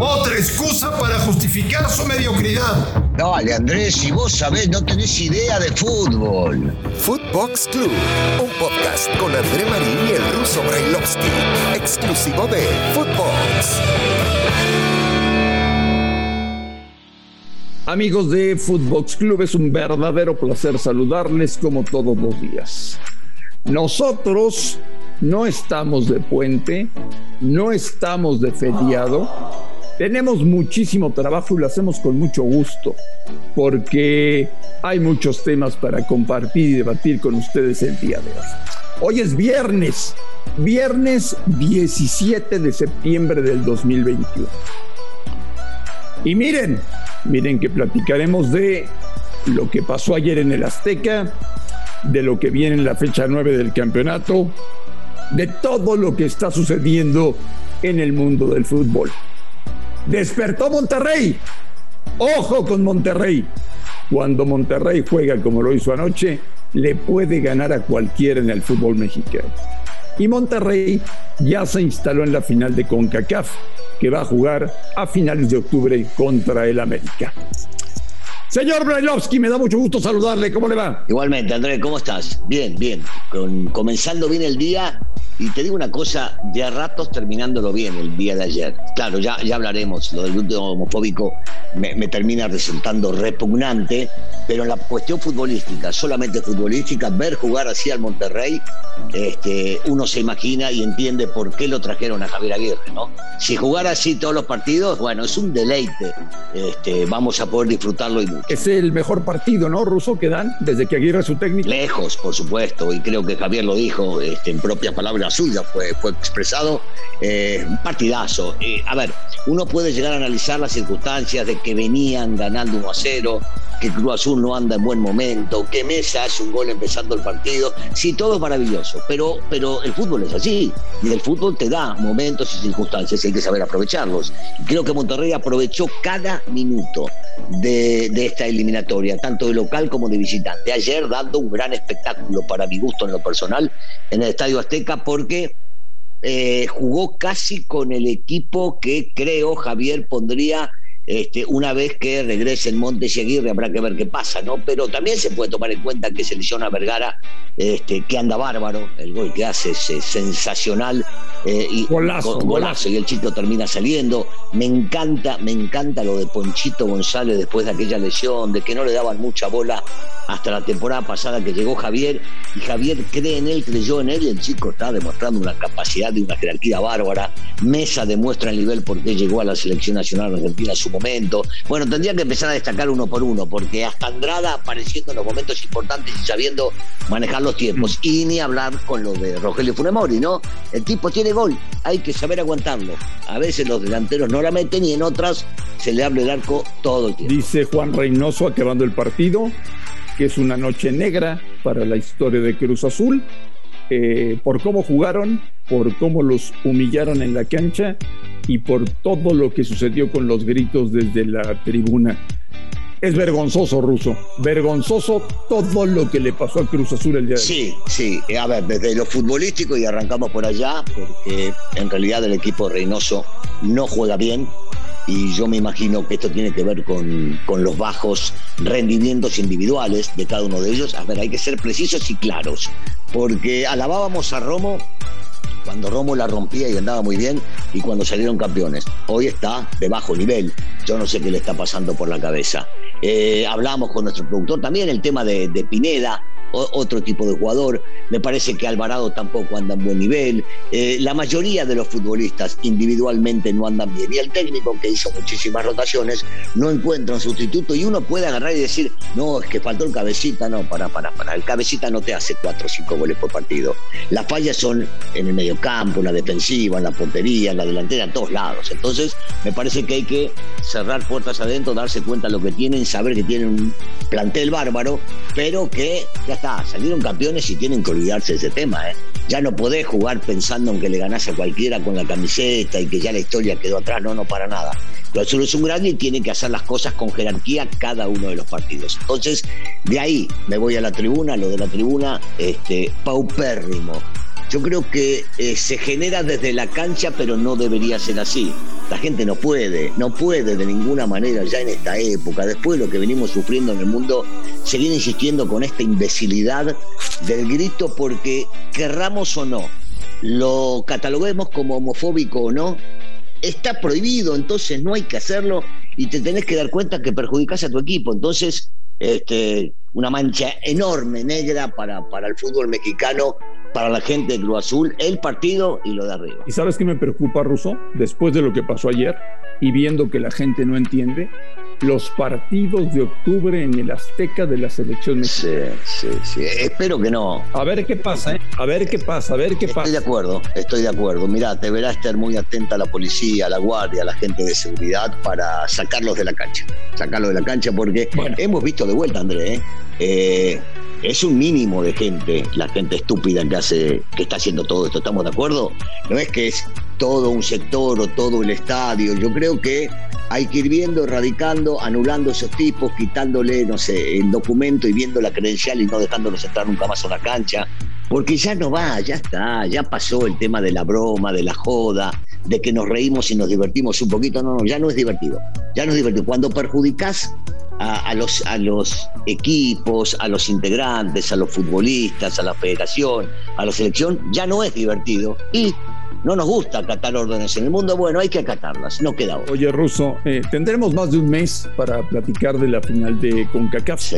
Otra excusa para justificar su mediocridad. Dale, Andrés, si vos sabés, no tenés idea de fútbol. Footbox Club, un podcast con André Marín y el ruso Brailovsky, exclusivo de Footbox. Amigos de Footbox Club, es un verdadero placer saludarles como todos los días. Nosotros no estamos de puente, no estamos de feriado, tenemos muchísimo trabajo y lo hacemos con mucho gusto, porque hay muchos temas para compartir y debatir con ustedes el día de hoy. Hoy es viernes, viernes 17 de septiembre del 2021. Y miren, miren que platicaremos de lo que pasó ayer en el Azteca, de lo que viene en la fecha 9 del campeonato, de todo lo que está sucediendo en el mundo del fútbol. Despertó Monterrey. Ojo con Monterrey. Cuando Monterrey juega como lo hizo anoche, le puede ganar a cualquiera en el fútbol mexicano. Y Monterrey ya se instaló en la final de CONCACAF, que va a jugar a finales de octubre contra el América. Señor Brailovsky, me da mucho gusto saludarle. ¿Cómo le va? Igualmente, Andrés, ¿cómo estás? Bien, bien. comenzando bien el día y te digo una cosa, de a ratos terminándolo bien el día de ayer. Claro, ya, ya hablaremos, lo del último homofóbico me, termina resultando repugnante, pero en la cuestión futbolística, solamente futbolística, ver jugar así al Monterrey, este, uno se imagina y entiende por qué lo trajeron a Javier Aguirre, ¿no? Si jugara así todos los partidos, bueno, es un deleite, este, vamos a poder disfrutarlo y mucho. Es el mejor partido, ¿no, Ruso, que dan desde que Aguirre es su técnico? Lejos, por supuesto, y creo que Javier lo dijo este, en propias palabras suya fue, fue expresado, eh, un partidazo. Eh, a ver, uno puede llegar a analizar las circunstancias de que venían ganando 1 a 0, que Cruz Azul no anda en buen momento, que Mesa hace un gol empezando el partido. Sí, todo es maravilloso, pero, pero el fútbol es así. Y el fútbol te da momentos y circunstancias, hay que saber aprovecharlos. Y creo que Monterrey aprovechó cada minuto de, de esta eliminatoria, tanto de local como de visitante. Ayer dando un gran espectáculo para mi gusto en lo personal en el Estadio Azteca porque eh, jugó casi con el equipo que creo Javier pondría este, una vez que regrese en Montes y Aguirre habrá que ver qué pasa, ¿no? Pero también se puede tomar en cuenta que se lesiona Vergara, este, que anda bárbaro, el gol que hace es, sensacional. Eh, y, golazo, golazo, y el chico termina saliendo. Me encanta, me encanta lo de Ponchito González después de aquella lesión, de que no le daban mucha bola hasta la temporada pasada que llegó Javier, y Javier cree en él, creyó en él, y el chico está demostrando una capacidad y una jerarquía bárbara. Mesa demuestra el nivel porque llegó a la selección nacional argentina en su Bueno, tendría que empezar a destacar uno por uno, porque hasta Andrada apareciendo en los momentos importantes y sabiendo manejar los tiempos. Y ni hablar con lo de Rogelio Funemori, ¿no? El tipo tiene gol, hay que saber aguantarlo. A veces los delanteros no la meten y en otras se le abre el arco todo el tiempo. Dice Juan Reynoso acabando el partido que es una noche negra para la historia de Cruz Azul, eh, por cómo jugaron, por cómo los humillaron en la cancha y por todo lo que sucedió con los gritos desde la tribuna. Es vergonzoso, Ruso. Vergonzoso todo lo que le pasó a Cruz Azul el día de hoy. Sí, sí. A ver, desde lo futbolístico y arrancamos por allá, porque en realidad el equipo Reynoso no juega bien y yo me imagino que esto tiene que ver con, con, los bajos rendimientos individuales de cada uno de ellos. A ver, hay que ser precisos y claros, porque alabábamos a Romo cuando Romo la rompía y andaba muy bien y cuando salieron campeones. Hoy está de bajo nivel. Yo no sé qué le está pasando por la cabeza. Eh, hablamos con nuestro productor también el tema de, de Pineda, otro tipo de jugador. Me parece que Alvarado tampoco anda en buen nivel. Eh, la mayoría de los futbolistas individualmente no andan bien. Y el técnico, que hizo muchísimas rotaciones, no encuentra un sustituto y uno puede agarrar y decir, no, es que faltó el cabecita. No, para, para, para. El cabecita no te hace cuatro o cinco goles por partido. Las fallas son en el mediocampo, en la defensiva, en la portería, en la delantera, en todos lados. Entonces, me parece que hay que cerrar puertas adentro, darse cuenta de lo que tienen, saber que tienen un plantel bárbaro, pero que está, salieron campeones y tienen que olvidarse de ese tema. ¿eh? Ya no podés jugar pensando en que le ganás a cualquiera con la camiseta y que ya la historia quedó atrás, no, no para nada. Pero solo es un grande y tiene que hacer las cosas con jerarquía cada uno de los partidos. Entonces, de ahí me voy a la tribuna, lo de la tribuna, este, paupérrimo. Yo creo que eh, se genera desde la cancha, pero no debería ser así. La gente no puede, no puede de ninguna manera ya en esta época, después de lo que venimos sufriendo en el mundo, seguir insistiendo con esta imbecilidad del grito porque querramos o no, lo cataloguemos como homofóbico o no, está prohibido, entonces no hay que hacerlo y te tenés que dar cuenta que perjudicas a tu equipo. Entonces, este, una mancha enorme, negra para, para el fútbol mexicano, para la gente de Cruz Azul, el partido y lo de arriba. ¿Y sabes qué me preocupa, Russo? Después de lo que pasó ayer y viendo que la gente no entiende, los partidos de octubre en el Azteca de la selección mexicana. Sí, sí, sí. Espero que no. A ver qué pasa, ¿eh? A ver qué pasa, a ver qué pasa. Estoy de acuerdo, estoy de acuerdo. Mirá, deberá estar muy atenta a la policía, a la guardia, a la gente de seguridad para sacarlos de la cancha. Sacarlos de la cancha porque hemos visto de vuelta, André, ¿eh? Eh es un mínimo de gente, la gente estúpida que hace, que está haciendo todo esto, ¿estamos de acuerdo? No es que es todo un sector o todo el estadio, yo creo que hay que ir viendo, erradicando, anulando esos tipos, quitándole, no sé, el documento y viendo la credencial y no dejándolos entrar nunca más a una cancha, porque ya no va, ya está, ya pasó el tema de la broma, de la joda, de que nos reímos y nos divertimos un poquito, no, no, ya no es divertido, ya no es divertido. Cuando perjudicas a, los, a los equipos, a los integrantes, a los futbolistas, a la federación, a la selección, ya no es divertido. Y no nos gusta acatar órdenes en el mundo, bueno, hay que acatarlas, no queda otra. Oye, Russo, eh, tendremos más de un mes para platicar de la final de CONCACAF, sí.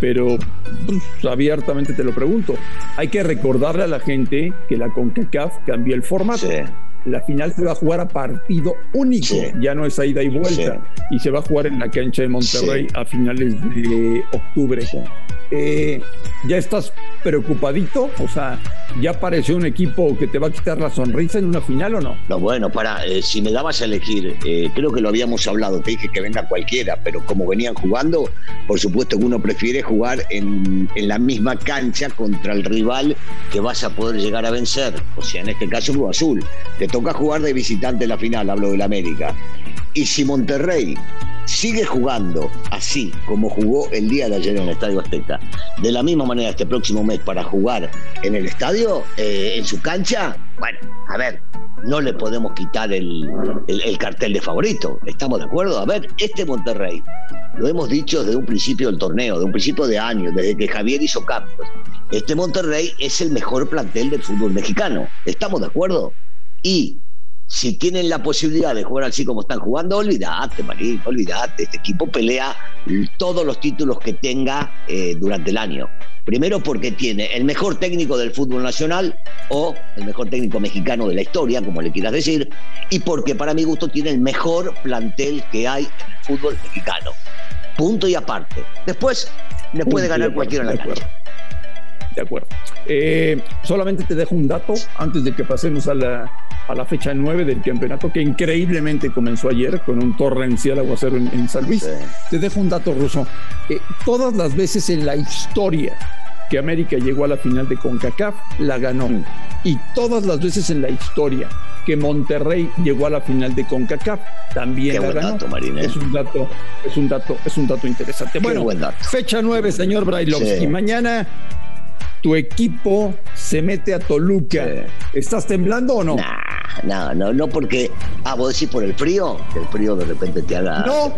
pero pues, abiertamente te lo pregunto, hay que recordarle a la gente que la CONCACAF cambió el formato. Sí la final se va a jugar a partido único, ya no es a ida y vuelta, y se va a jugar en la cancha de Monterrey a finales de octubre. Eh, ¿Ya estás preocupadito? O sea, ¿ya apareció un equipo que te va a quitar la sonrisa en una final o no? No, bueno, para, eh, si me dabas a elegir, eh, creo que lo habíamos hablado, te dije que venga cualquiera, pero como venían jugando, por supuesto que uno prefiere jugar en, en la misma cancha contra el rival que vas a poder llegar a vencer, o sea, en este caso Cruz Azul. Toca jugar de visitante en la final, hablo del América. Y si Monterrey sigue jugando así como jugó el día de ayer en el Estadio Azteca, de la misma manera este próximo mes para jugar en el estadio, eh, en su cancha, bueno, a ver, no le podemos quitar el, el, cartel de favorito. ¿Estamos de acuerdo? A ver, este Monterrey, lo hemos dicho desde un principio del torneo, de un principio de año, desde que Javier hizo cambios. Este Monterrey es el mejor plantel del fútbol mexicano. ¿Estamos de acuerdo? Y si tienen la posibilidad de jugar así como están jugando, olvídate, Marín, olvídate. Este equipo pelea todos los títulos que tenga eh, durante el año. Primero porque tiene el mejor técnico del fútbol nacional o el mejor técnico mexicano de la historia, como le quieras decir, y porque para mi gusto tiene el mejor plantel que hay en el fútbol mexicano. Punto y aparte. Después le puede ganar cualquiera en la cancha. De acuerdo. Eh, solamente te dejo un dato antes de que pasemos a la, a la fecha 9 del campeonato, que increíblemente comenzó ayer con un torrencial aguacero en, San Luis. Te dejo un dato ruso. Eh, todas las veces en la historia que América llegó a la final de CONCACAF, la ganó. Y todas las veces en la historia que Monterrey llegó a la final de CONCACAF, también la ganó. ¿eh? es un dato, es un dato, es un dato interesante. bueno, fecha 9, señor Brailovsky. Mañana tu equipo se mete a Toluca. ¿Estás temblando o no? no, no, no, porque. Ah, vos decís por el frío, que el frío de repente te haga no,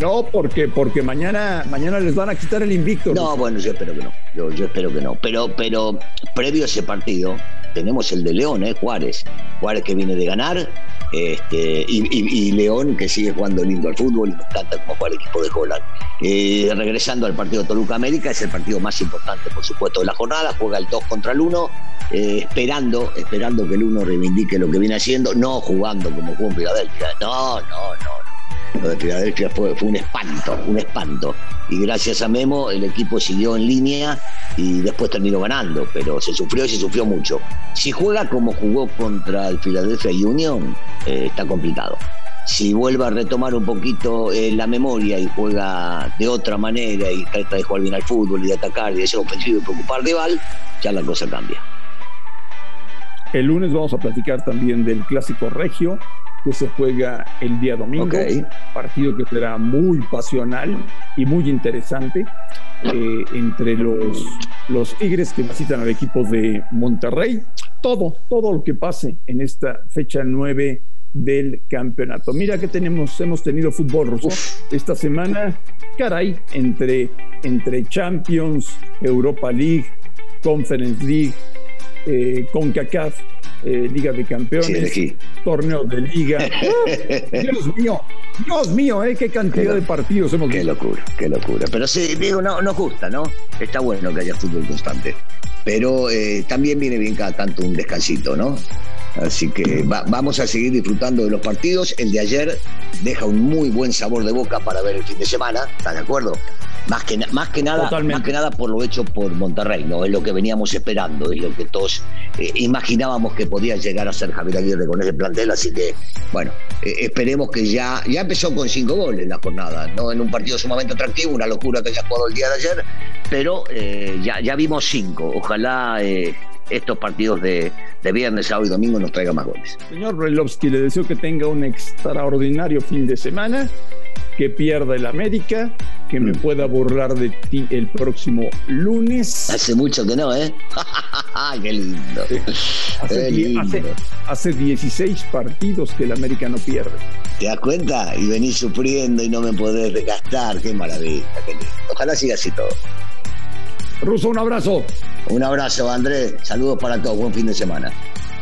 No, porque, porque mañana, mañana les van a quitar el invicto. No, bueno, yo espero que no. Yo, yo espero que no. Pero, pero previo a ese partido, tenemos el de León, ¿eh? Juárez. Juárez que viene de ganar este, y, León que sigue jugando lindo al fútbol y me encanta como juega el equipo de Holland. Eh, regresando al partido Toluca América, es el partido más importante, por supuesto, de la jornada. Juega el 2 contra el 1, eh, esperando, esperando que el 1 reivindique lo que viene haciendo, no jugando como jugó en Filadelfia. No, no, no, lo de Filadelfia fue, un espanto, un espanto. Y gracias a Memo el equipo siguió en línea y después terminó ganando, pero se sufrió y se sufrió mucho. Si juega como jugó contra el Philadelphia Union, eh, está complicado. Si vuelve a retomar un poquito eh, la memoria y juega de otra manera y trata de jugar bien al fútbol y de atacar y de ser ofensivo y preocupar rival, ya la cosa cambia. El lunes vamos a platicar también del clásico regio que se juega el día domingo. Partido que será muy pasional y muy interesante eh, entre los, los Tigres que visitan al equipo de Monterrey. Todo, todo lo que pase en esta fecha 9 del campeonato. Mira que tenemos, hemos tenido fútbol ruso esta semana, caray, entre, entre Champions, Europa League, Conference League, eh, CONCACAF, eh, Liga de Campeones, torneo de liga. Dios mío, Dios mío, ¿eh? qué cantidad de partidos hemos Qué locura, qué locura. Pero sí, digo, no, nos gusta, ¿no? Está bueno que haya fútbol constante. Pero eh, también viene bien cada tanto un descansito, ¿no? Así que vamos a seguir disfrutando de los partidos. El de ayer deja un muy buen sabor de boca para ver el fin de semana. ¿Estás de acuerdo? Más que, más que nada, más que nada por lo hecho por Monterrey, ¿no? Es lo que veníamos esperando, y lo que todos eh, imaginábamos que podía llegar a ser Javier Aguirre con ese plantel, así que, bueno, eh, esperemos que ya, ya empezó con cinco goles la jornada, ¿no? En un partido sumamente atractivo, una locura que haya jugado el día de ayer, pero eh, ya, ya vimos cinco. Ojalá estos partidos de, de, viernes, sábado y domingo nos traigan más goles. Señor Brelovsky, le deseo que tenga un extraordinario fin de semana que pierda el América, que me mm. pueda burlar de ti el próximo lunes. Hace mucho que no, ¿eh? ¡Qué lindo! Hace, 16 partidos que el América no pierde. ¿Te das cuenta? Y venís sufriendo y no me podés desgastar. ¡Qué maravilla! Qué lindo. Ojalá siga así todo. Ruso, un abrazo. Un abrazo, Andrés. Saludos para todos. Buen fin de semana.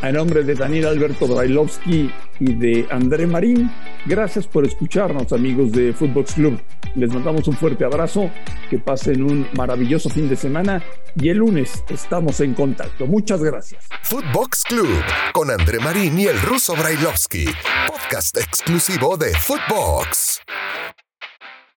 A nombre de Daniel Alberto Brailovsky y de André Marín, gracias por escucharnos, amigos de Footbox Club. Les mandamos un fuerte abrazo, que pasen un maravilloso fin de semana y el lunes estamos en contacto. Muchas gracias. Footbox Club con André Marín y el ruso Brailovsky, podcast exclusivo de Footbox.